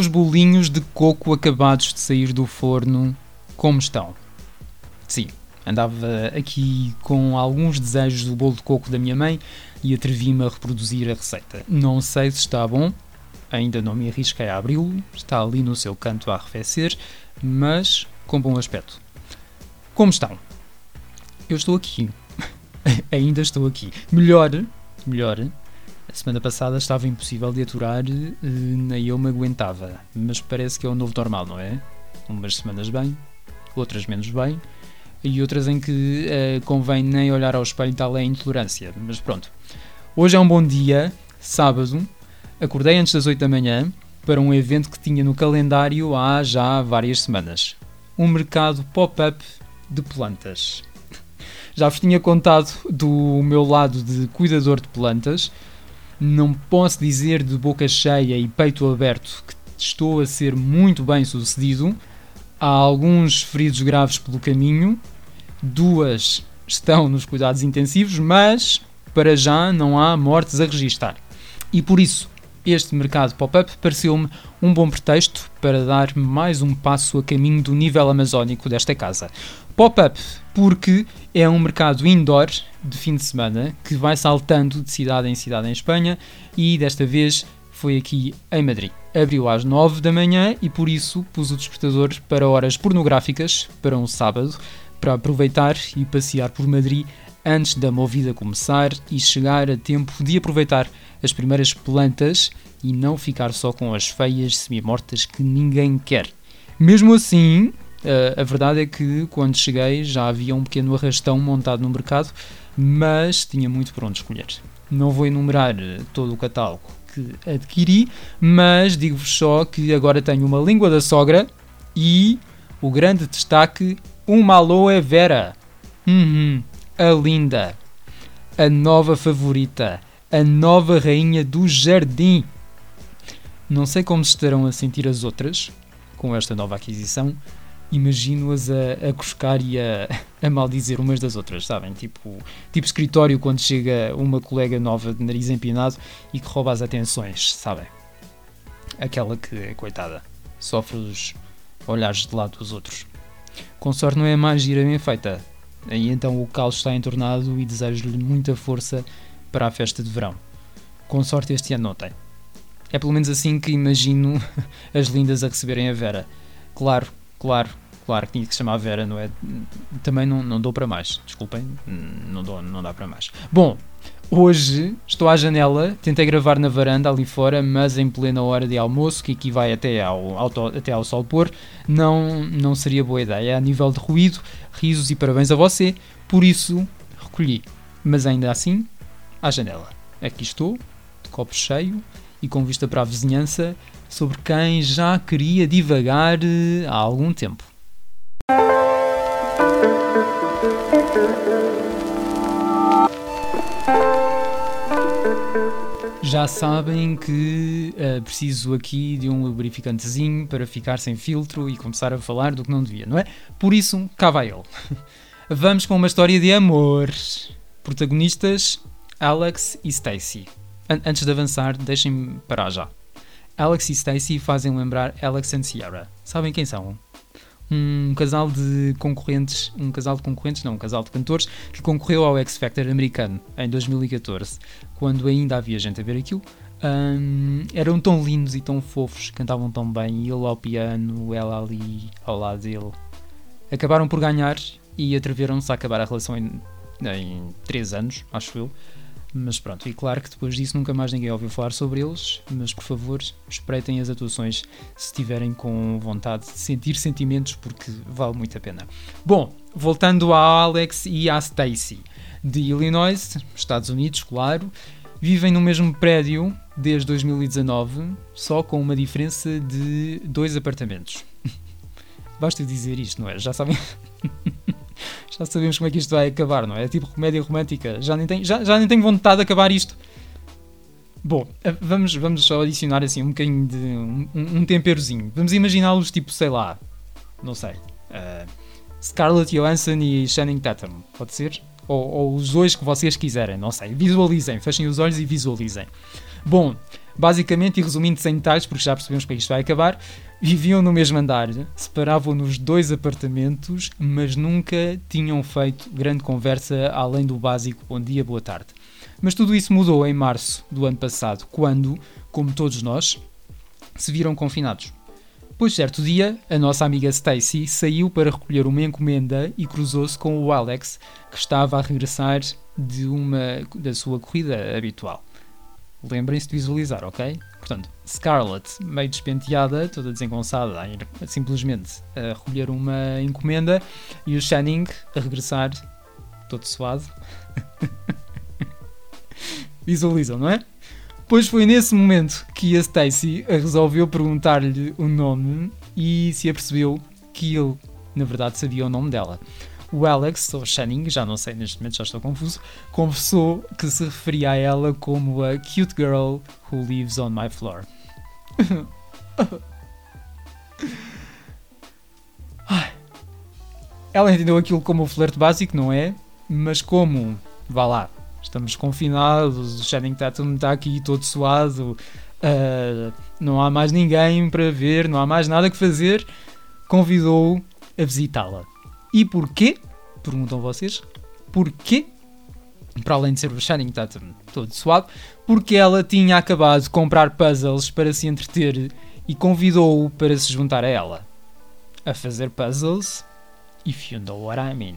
Meus bolinhos de coco acabados de sair do forno, como estão? Sim, andava aqui com alguns desejos do bolo de coco da minha mãe e atrevi-me a reproduzir a receita. Não sei se está bom, ainda não me arrisquei a abri-lo, está ali no seu canto a arrefecer, mas com bom aspecto. Como estão? Eu estou aqui. ainda estou aqui. Melhor, melhor, a semana passada estava impossível de aturar, eh, nem eu me aguentava. Mas parece que é o novo normal, não é? Umas semanas bem, outras menos bem, e outras em que uh, convém nem olhar ao espelho, tal é a intolerância. Mas pronto. Hoje é um bom dia, sábado. Acordei antes das 8 da manhã para um evento que tinha no calendário há já várias semanas. Um mercado pop-up de plantas. Já vos tinha contado do meu lado de cuidador de plantas, não posso dizer de boca cheia e peito aberto que estou a ser muito bem sucedido. Há alguns feridos graves pelo caminho, duas estão nos cuidados intensivos, mas para já não há mortes a registar. E por isso, este mercado pop-up pareceu-me um bom pretexto para dar mais um passo a caminho do nível amazónico desta casa. Pop-up, porque é um mercado indoor de fim de semana que vai saltando de cidade em cidade em Espanha e desta vez foi aqui em Madrid. Abriu às 9 da manhã e por isso pus o despertador para horas pornográficas para um sábado para aproveitar e passear por Madrid antes da movida começar e chegar a tempo de aproveitar as primeiras plantas e não ficar só com as feias semi-mortas que ninguém quer. Mesmo assim, a verdade é que quando cheguei já havia um pequeno arrastão montado no mercado, mas tinha muito por onde escolher. Não vou enumerar todo o catálogo que adquiri, mas digo-vos só que agora tenho uma língua da sogra e o grande destaque, uma aloe vera. Uhum, a linda, a nova favorita, a nova rainha do jardim. Não sei como se estarão a sentir as outras com esta nova aquisição. Imagino-as a, a cuscar e a, a maldizer umas das outras, sabem? Tipo, tipo escritório quando chega uma colega nova de nariz empinado e que rouba as atenções, sabem? Aquela que, coitada, sofre os olhares de lado dos outros. Com sorte não é mais gira bem feita. E então o caos está entornado e desejo-lhe muita força para a festa de verão. Com sorte este ano não tem. É pelo menos assim que imagino as lindas a receberem a Vera. Claro, claro, claro que tinha que se chamar Vera, não é? Também não, não dou para mais, desculpem, não, dou, não dá para mais. Bom, hoje estou à janela, tentei gravar na varanda ali fora, mas em plena hora de almoço, que aqui vai até ao, ao, até ao sol pôr, não, não seria boa ideia. A nível de ruído, risos e parabéns a você, por isso recolhi. Mas ainda assim, à janela. Aqui estou, de copo cheio e com vista para a vizinhança, sobre quem já queria divagar eh, há algum tempo. Já sabem que uh, preciso aqui de um lubrificantezinho para ficar sem filtro e começar a falar do que não devia, não é? Por isso, cá vai ele. Vamos com uma história de amor. Protagonistas Alex e Stacy. An antes de avançar, deixem-me parar já. Alex e Stacy fazem lembrar Alex e Sierra. Sabem quem são? Um casal de concorrentes, um casal de concorrentes, não, um casal de cantores que concorreu ao X Factor americano em 2014, quando ainda havia gente a ver aquilo. Um, eram tão lindos e tão fofos, cantavam tão bem, ele ao piano, ela ali ao lado dele. Acabaram por ganhar e atreveram-se a acabar a relação em, em 3 anos, acho eu. Mas pronto, e claro que depois disso nunca mais ninguém ouviu falar sobre eles, mas por favor espreitem as atuações se tiverem com vontade de sentir sentimentos, porque vale muito a pena. Bom, voltando a Alex e a Stacy, de Illinois, Estados Unidos, claro, vivem no mesmo prédio desde 2019, só com uma diferença de dois apartamentos. Basta dizer isto, não é? Já sabem. já sabemos como é que isto vai acabar, não é? É tipo comédia romântica. Já nem, tenho, já, já nem tenho vontade de acabar isto. Bom, vamos, vamos só adicionar assim um bocadinho de. um, um temperozinho. Vamos imaginá-los tipo, sei lá. Não sei. Uh, Scarlett Johansson e Channing Tatum. Pode ser? Ou, ou, os dois que vocês quiserem, não sei. Visualizem, fechem os olhos e visualizem. Bom, basicamente, e resumindo sem detalhes, porque já percebemos que isto vai acabar, viviam no mesmo andar, separavam nos dois apartamentos, mas nunca tinham feito grande conversa além do básico bom dia, boa tarde. Mas tudo isso mudou em março do ano passado, quando, como todos nós, se viram confinados. Pois certo dia, a nossa amiga Stacy saiu para recolher uma encomenda e cruzou-se com o Alex, que estava a regressar de uma da sua corrida habitual. Lembrem-se de visualizar, ok? Portanto, Scarlett, meio despenteada, toda desengonçada, a ir simplesmente a recolher uma encomenda, e o Channing a regressar, todo suado. Visualizam, não é? Pois foi nesse momento que a Stacy resolveu perguntar-lhe o nome e se apercebeu que ele, na verdade, sabia o nome dela. O Alex, ou Channing, já não sei neste momento, já estou confuso, confessou que se referia a ela como a cute girl who lives on my floor. ela entendeu aquilo como o flerte básico, não é? Mas como, vá lá, estamos confinados, o Channing Tatum está aqui todo suado, uh, não há mais ninguém para ver, não há mais nada que fazer, convidou-o a visitá-la. E porquê? Perguntam vocês. Porquê? Para além de ser o Channing Tatum todo suado, porque ela tinha acabado de comprar puzzles para se entreter e convidou-o para se juntar a ela. A fazer puzzles, if you know what I mean.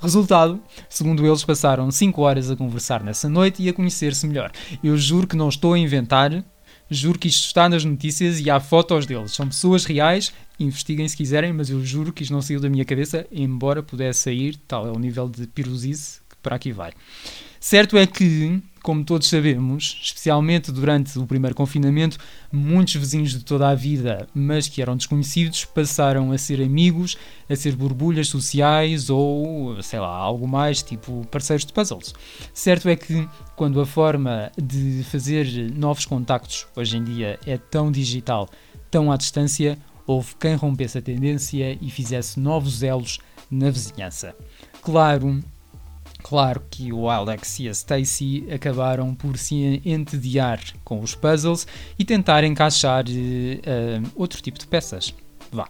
Resultado, segundo eles, passaram 5 horas a conversar nessa noite e a conhecer-se melhor. Eu juro que não estou a inventar, juro que isto está nas notícias e há fotos deles. São pessoas reais, investiguem se quiserem, mas eu juro que isto não saiu da minha cabeça, embora pudesse sair, tal é o nível de pirosice que para aqui vai. Certo é que como todos sabemos, especialmente durante o primeiro confinamento, muitos vizinhos de toda a vida, mas que eram desconhecidos, passaram a ser amigos, a ser borbulhas sociais ou, sei lá, algo mais, tipo parceiros de puzzles. Certo é que, quando a forma de fazer novos contactos hoje em dia é tão digital, tão à distância, houve quem rompesse a tendência e fizesse novos elos na vizinhança. Claro Claro que o Alex e a Stacy acabaram por se entediar com os puzzles e tentar encaixar uh, outro tipo de peças. Vá.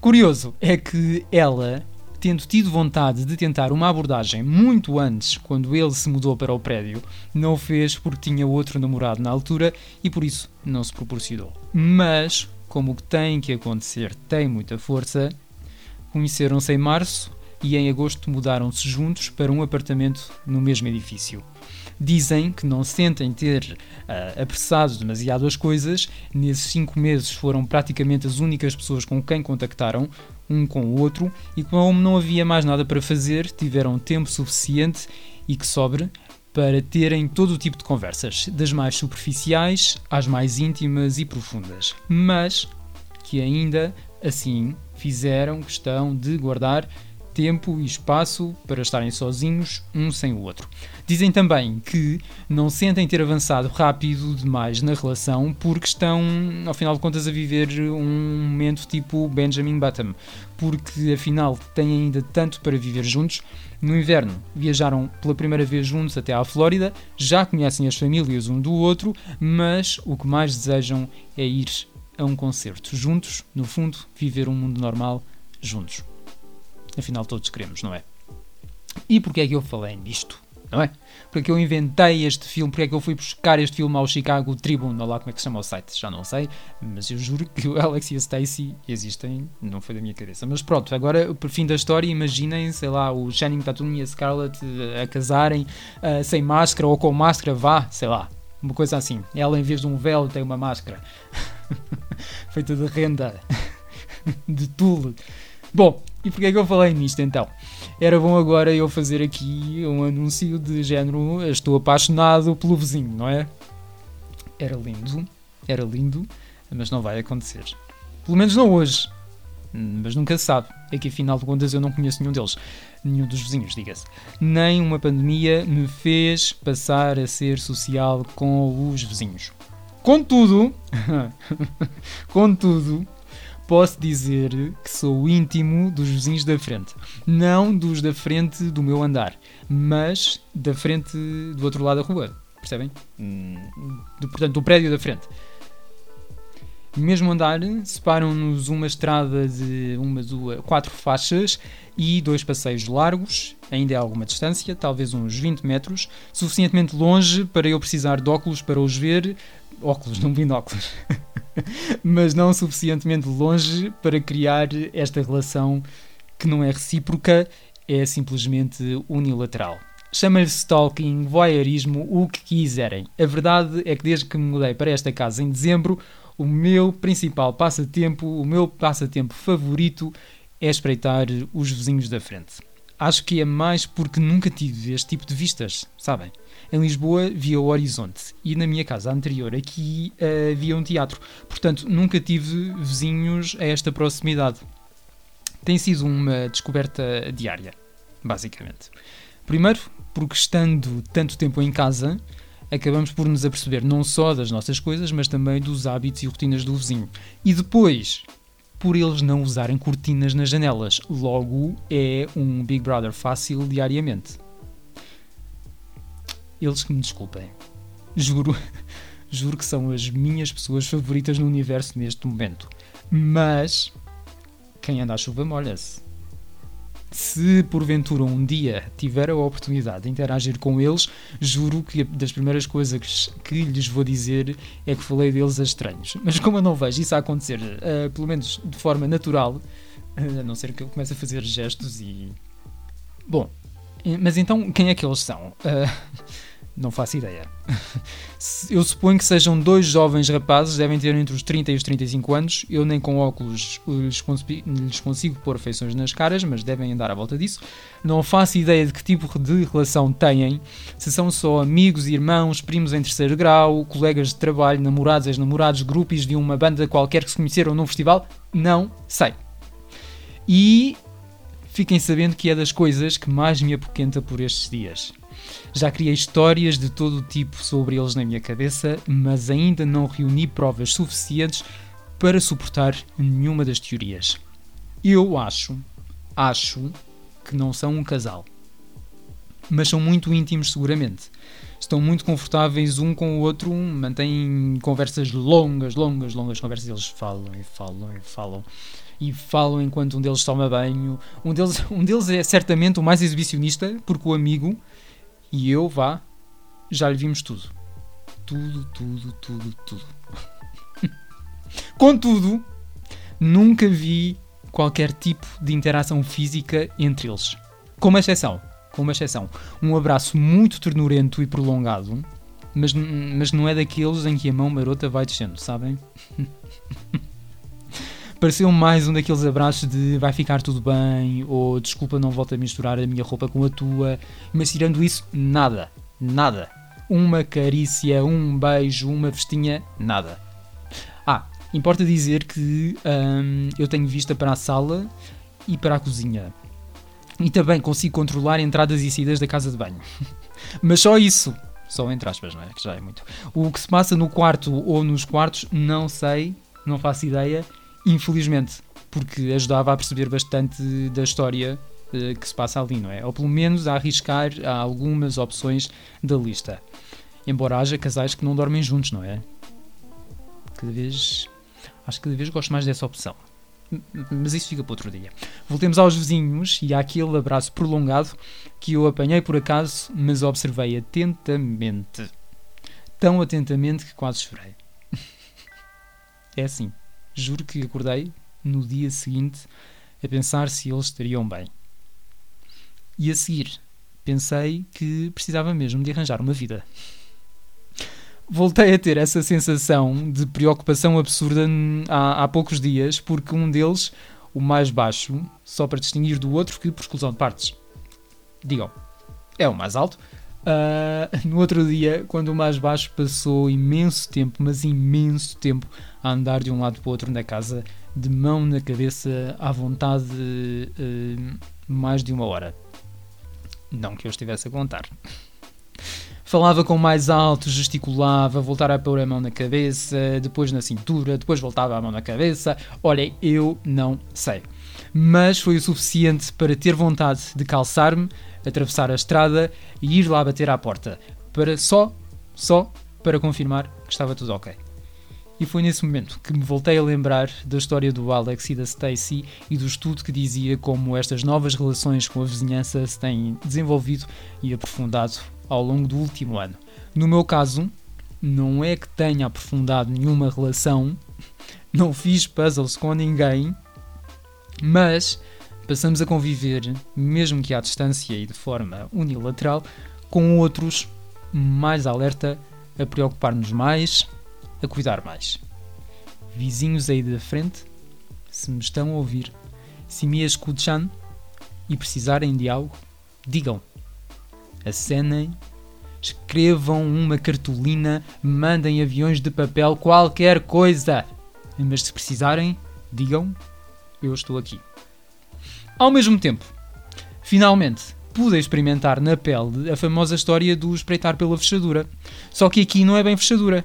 Curioso é que ela, tendo tido vontade de tentar uma abordagem muito antes, quando ele se mudou para o prédio, não o fez porque tinha outro namorado na altura e por isso não se proporcionou. Mas, como o que tem que acontecer tem muita força, conheceram-se em março e em agosto mudaram-se juntos para um apartamento no mesmo edifício. Dizem que não sentem ter uh, apressado demasiado as coisas, nesses cinco meses foram praticamente as únicas pessoas com quem contactaram, um com o outro, e como não havia mais nada para fazer, tiveram tempo suficiente e que sobre para terem todo o tipo de conversas, das mais superficiais às mais íntimas e profundas, mas que ainda assim fizeram questão de guardar tempo e espaço para estarem sozinhos, um sem o outro. Dizem também que não sentem ter avançado rápido demais na relação porque estão, ao final de contas, a viver um momento tipo Benjamin Button, porque afinal têm ainda tanto para viver juntos. No inverno viajaram pela primeira vez juntos até à Flórida, já conhecem as famílias um do outro, mas o que mais desejam é ir a um concerto juntos, no fundo, viver um mundo normal juntos. Afinal, todos queremos, não é? E porquê é que eu falei nisto? Não é? Porque é que eu inventei este filme? Porque é que eu fui buscar este filme ao Chicago Tribune? Lá como é que se chama o site? Já não sei. Mas eu juro que o Alex e a Stacy existem. Não foi da minha cabeça. Mas pronto, agora, por fim da história, imaginem, sei lá, o Channing Tatum e a Scarlett eh, a casarem uh, sem máscara ou com máscara, vá, sei lá. Uma coisa assim. Ela, em vez de um véu, tem uma máscara. Feita de renda. de tule. Bom, e porquê é que eu falei nisto então? Era bom agora eu fazer aqui um anúncio de género estou apaixonado pelo vizinho, não é? Era lindo, era lindo, mas não vai acontecer. Pelo menos não hoje. Mas nunca se sabe. É que afinal de contas eu não conheço nenhum deles. Nenhum dos vizinhos, diga-se. Nem uma pandemia me fez passar a ser social com os vizinhos. Contudo, contudo, posso dizer que sou íntimo dos vizinhos da frente. Não dos da frente do meu andar, mas da frente do outro lado da rua. percebem? Do, portanto, do prédio da frente. Mesmo andar, separam-nos uma estrada de uma, duas, quatro faixas e dois passeios largos, ainda é alguma distância, talvez uns 20 metros, suficientemente longe para eu precisar de óculos para os ver. Óculos, não binóculos. Mas não suficientemente longe para criar esta relação que não é recíproca, é simplesmente unilateral. Chama-lhe stalking, voyeurismo, o que quiserem. A verdade é que desde que me mudei para esta casa em dezembro, o meu principal passatempo, o meu passatempo favorito é espreitar os vizinhos da frente. Acho que é mais porque nunca tive este tipo de vistas, sabem? Em Lisboa via o horizonte e na minha casa anterior aqui havia um teatro. Portanto, nunca tive vizinhos a esta proximidade. Tem sido uma descoberta diária, basicamente. Primeiro, porque estando tanto tempo em casa, acabamos por nos aperceber não só das nossas coisas, mas também dos hábitos e rotinas do vizinho. E depois, por eles não usarem cortinas nas janelas. Logo, é um Big Brother fácil diariamente. Eles que me desculpem. Juro, juro que são as minhas pessoas favoritas no universo neste momento. Mas quem anda à chuva molha-se se porventura um dia tiver a oportunidade de interagir com eles, juro que das primeiras coisas que lhes vou dizer é que falei deles a estranhos. Mas como eu não vejo isso a acontecer, uh, pelo menos de forma natural, uh, a não ser que eu comece a fazer gestos e. Bom, mas então quem é que eles são? Uh, não faço ideia. Eu suponho que sejam dois jovens rapazes, devem ter entre os 30 e os 35 anos. Eu nem com óculos lhes, lhes consigo pôr feições nas caras, mas devem andar à volta disso. Não faço ideia de que tipo de relação têm. Se são só amigos, irmãos, primos em terceiro grau, colegas de trabalho, namorados, ex-namorados, grupos de uma banda qualquer que se conheceram num festival, não sei. E fiquem sabendo que é das coisas que mais me apoquenta por estes dias. Já criei histórias de todo tipo sobre eles na minha cabeça, mas ainda não reuni provas suficientes para suportar nenhuma das teorias. Eu acho, acho que não são um casal. Mas são muito íntimos, seguramente. Estão muito confortáveis um com o outro, mantêm conversas longas, longas, longas conversas. Eles falam e falam e falam e falam enquanto um deles toma banho. Um deles, um deles é certamente o mais exibicionista, porque o amigo e eu, vá, já lhe vimos tudo. Tudo, tudo, tudo, tudo. Contudo, nunca vi qualquer tipo de interação física entre eles. Com uma exceção. Com uma exceção. Um abraço muito ternurento e prolongado, mas, mas não é daqueles em que a mão marota vai descendo, sabem? pareceu mais um daqueles abraços de vai ficar tudo bem, ou desculpa, não volto a misturar a minha roupa com a tua, mas tirando isso, nada, nada. Uma carícia, um beijo, uma festinha, nada. Ah, importa dizer que hum, eu tenho vista para a sala e para a cozinha. E também consigo controlar entradas e saídas da casa de banho. Mas só isso. Só entre aspas, não é? Que já é muito. O que se passa no quarto ou nos quartos, não sei, não faço ideia infelizmente, porque ajudava a perceber bastante da história uh, que se passa ali, não é? Ou pelo menos a arriscar a algumas opções da lista. Embora haja casais que não dormem juntos, não é? Cada vez. Acho que cada vez gosto mais dessa opção. Mas isso fica para outro dia. Voltemos aos vizinhos e àquele abraço prolongado que eu apanhei por acaso, mas observei atentamente. Tão atentamente que quase chorei. é assim. Juro que acordei no dia seguinte a pensar se eles estariam bem. E a seguir, pensei que precisava mesmo de arranjar uma vida. Voltei a ter essa sensação de preocupação absurda há, há poucos dias, porque um deles, o mais baixo, só para distinguir do outro que por exclusão de partes. Digam, é o mais alto, Uh, no outro dia, quando o mais baixo passou imenso tempo, mas imenso tempo, a andar de um lado para o outro na casa, de mão na cabeça, à vontade, uh, mais de uma hora. Não que eu estivesse a contar. Falava com mais alto, gesticulava, voltava a pôr a mão na cabeça, depois na cintura, depois voltava a mão na cabeça. Olhem, eu não sei. Mas foi o suficiente para ter vontade de calçar-me atravessar a estrada e ir lá bater à porta, para só só para confirmar que estava tudo ok. E foi nesse momento que me voltei a lembrar da história do Alex e da Stacy e do estudo que dizia como estas novas relações com a vizinhança se têm desenvolvido e aprofundado ao longo do último ano. No meu caso, não é que tenha aprofundado nenhuma relação, não fiz puzzles com ninguém, mas passamos a conviver, mesmo que à distância e de forma unilateral, com outros mais alerta, a preocupar-nos mais, a cuidar mais. Vizinhos aí da frente, se me estão a ouvir, se me escutam e precisarem de algo, digam. Acenem, escrevam uma cartolina, mandem aviões de papel, qualquer coisa. Mas se precisarem, digam, eu estou aqui. Ao mesmo tempo, finalmente, pude experimentar na pele a famosa história do espreitar pela fechadura. Só que aqui não é bem fechadura.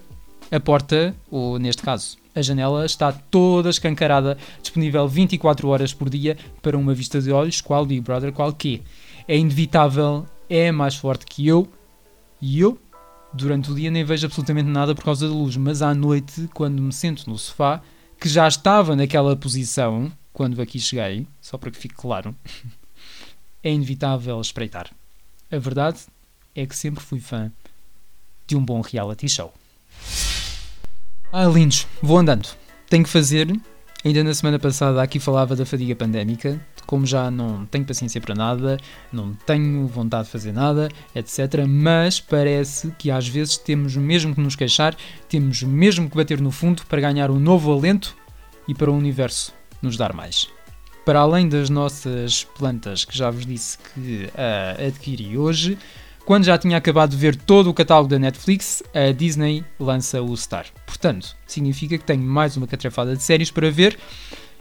A porta, ou neste caso, a janela, está toda escancarada, disponível 24 horas por dia para uma vista de olhos, qual Big Brother, qual que é inevitável, é mais forte que eu, e eu, durante o dia, nem vejo absolutamente nada por causa da luz, mas à noite, quando me sento no sofá, que já estava naquela posição, quando aqui cheguei, só para que fique claro, é inevitável espreitar. A verdade é que sempre fui fã de um bom reality show. Ah, lindos, vou andando. Tenho que fazer. Ainda na semana passada aqui falava da fadiga pandémica, como já não tenho paciência para nada, não tenho vontade de fazer nada, etc. Mas parece que às vezes temos mesmo que nos queixar, temos mesmo que bater no fundo para ganhar um novo alento e para o universo nos dar mais. Para além das nossas plantas que já vos disse que uh, adquiri hoje, quando já tinha acabado de ver todo o catálogo da Netflix, a Disney lança o Star. Portanto, significa que tenho mais uma catrafada de séries para ver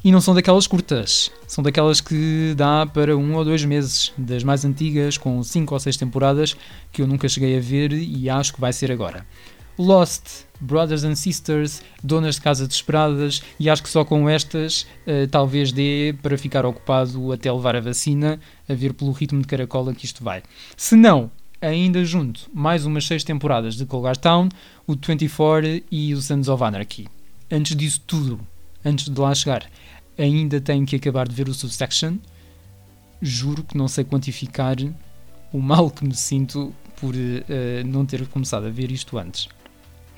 e não são daquelas curtas, são daquelas que dá para um ou dois meses, das mais antigas, com cinco ou seis temporadas, que eu nunca cheguei a ver e acho que vai ser agora. Lost, Brothers and Sisters, Donas de Casa Desesperadas, e acho que só com estas uh, talvez dê para ficar ocupado até levar a vacina, a ver pelo ritmo de caracola que isto vai. Se não, ainda junto mais umas seis temporadas de Colgar Town, o 24 e o Sons of Anarchy. Antes disso tudo, antes de lá chegar, ainda tenho que acabar de ver o Subsection. Juro que não sei quantificar o mal que me sinto por uh, não ter começado a ver isto antes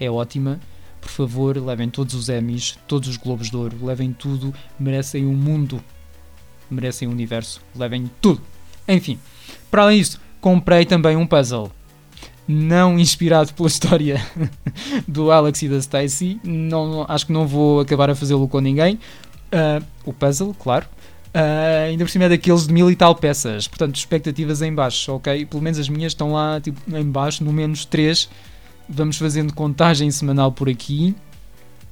é ótima. Por favor, levem todos os Emmys, todos os Globos de Ouro, levem tudo. Merecem um mundo, merecem um universo, levem tudo. Enfim, para além disso, comprei também um puzzle. Não inspirado pela história do Alex e da Stacy, não, acho que não vou acabar a fazê-lo com ninguém. Uh, o puzzle, claro, Uh, ainda por cima é daqueles de mil e tal peças, portanto, expectativas em baixo, ok? Pelo menos as minhas estão lá tipo, em baixo, no menos 3, Vamos fazendo contagem semanal por aqui,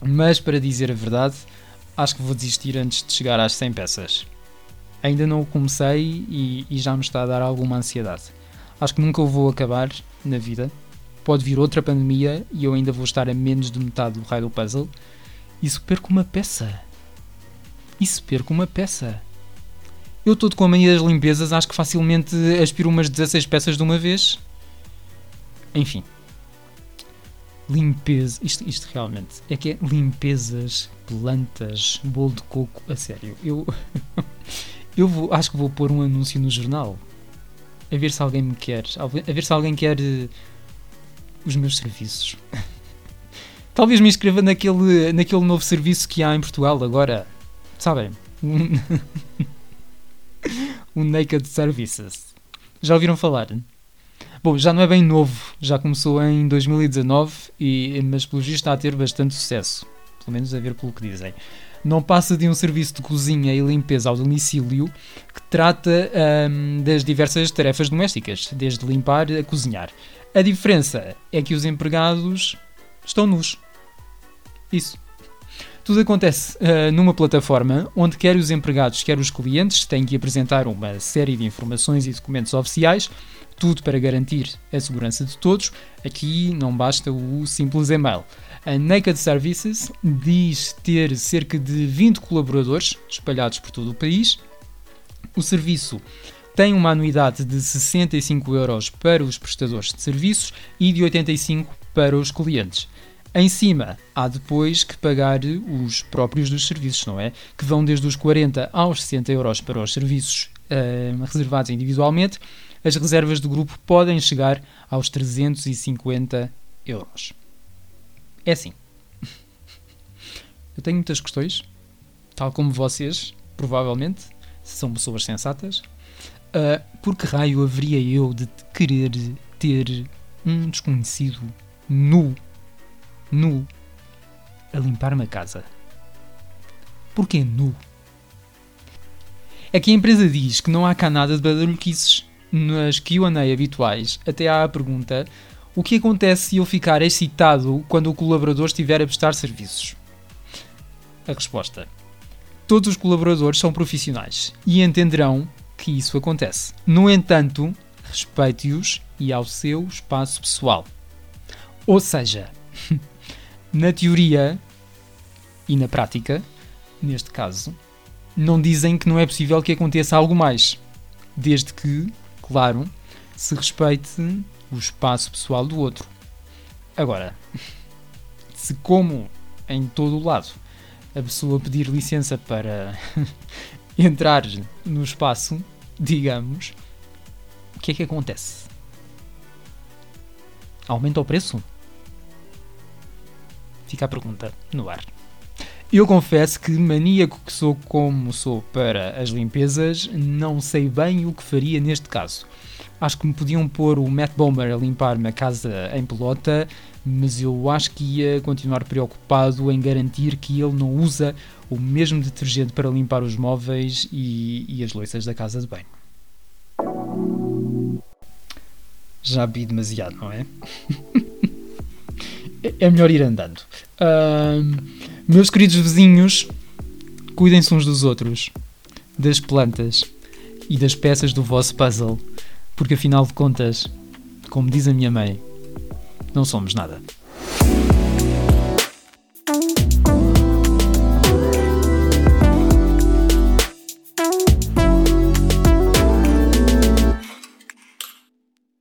mas para dizer a verdade, acho que vou desistir antes de chegar às 100 peças. Ainda não o comecei e, e já me está a dar alguma ansiedade. Acho que nunca o vou acabar na vida. Pode vir outra pandemia e eu ainda vou estar a menos de metade do raio do puzzle. E se perco uma peça? E se perco uma peça? Eu estou com a mania das limpezas, acho que facilmente aspiro umas 16 peças de uma vez. Enfim, limpeza. Isto, isto realmente é que é limpezas, plantas, bolo de coco. A sério, eu, eu vou, acho que vou pôr um anúncio no jornal a ver se alguém me quer, a ver se alguém quer uh, os meus serviços. Talvez me inscreva naquele, naquele novo serviço que há em Portugal agora. Sabem? Um, um Naked Services. Já ouviram falar? Bom, já não é bem novo, já começou em 2019, e, mas pelo visto está a ter bastante sucesso, pelo menos a ver pelo que dizem. Não passa de um serviço de cozinha e limpeza ao domicílio que trata hum, das diversas tarefas domésticas, desde limpar a cozinhar. A diferença é que os empregados estão nus. Isso. Tudo acontece uh, numa plataforma onde quer os empregados, quer os clientes têm que apresentar uma série de informações e documentos oficiais tudo para garantir a segurança de todos. Aqui não basta o simples e-mail. A Naked Services diz ter cerca de 20 colaboradores espalhados por todo o país. O serviço tem uma anuidade de 65 euros para os prestadores de serviços e de 85 para os clientes. Em cima, há depois que pagar os próprios dos serviços, não é? Que vão desde os 40 aos 60 euros para os serviços uh, reservados individualmente. As reservas do grupo podem chegar aos 350 euros. É assim. Eu tenho muitas questões, tal como vocês, provavelmente, se são pessoas sensatas. Uh, por que raio haveria eu de querer ter um desconhecido nu, nu, a limpar-me a casa? Porquê nu? É que a empresa diz que não há cá nada de badalhoquices. Nas QA habituais, até há a pergunta: o que acontece se eu ficar excitado quando o colaborador estiver a prestar serviços? A resposta: todos os colaboradores são profissionais e entenderão que isso acontece. No entanto, respeite-os e ao seu espaço pessoal. Ou seja, na teoria e na prática, neste caso, não dizem que não é possível que aconteça algo mais, desde que, claro, se respeite o espaço pessoal do outro. Agora, se como em todo o lado a pessoa pedir licença para entrar no espaço, digamos, o que é que acontece? Aumenta o preço? Fica a pergunta no ar. Eu confesso que, maníaco que sou como sou para as limpezas, não sei bem o que faria neste caso. Acho que me podiam pôr o Matt Bomber a limpar-me a casa em pelota, mas eu acho que ia continuar preocupado em garantir que ele não usa o mesmo detergente para limpar os móveis e, e as louças da casa de banho. Já vi demasiado, não é? é melhor ir andando. Uh, meus queridos vizinhos, cuidem-se uns dos outros, das plantas e das peças do vosso puzzle, porque afinal de contas, como diz a minha mãe, não somos nada.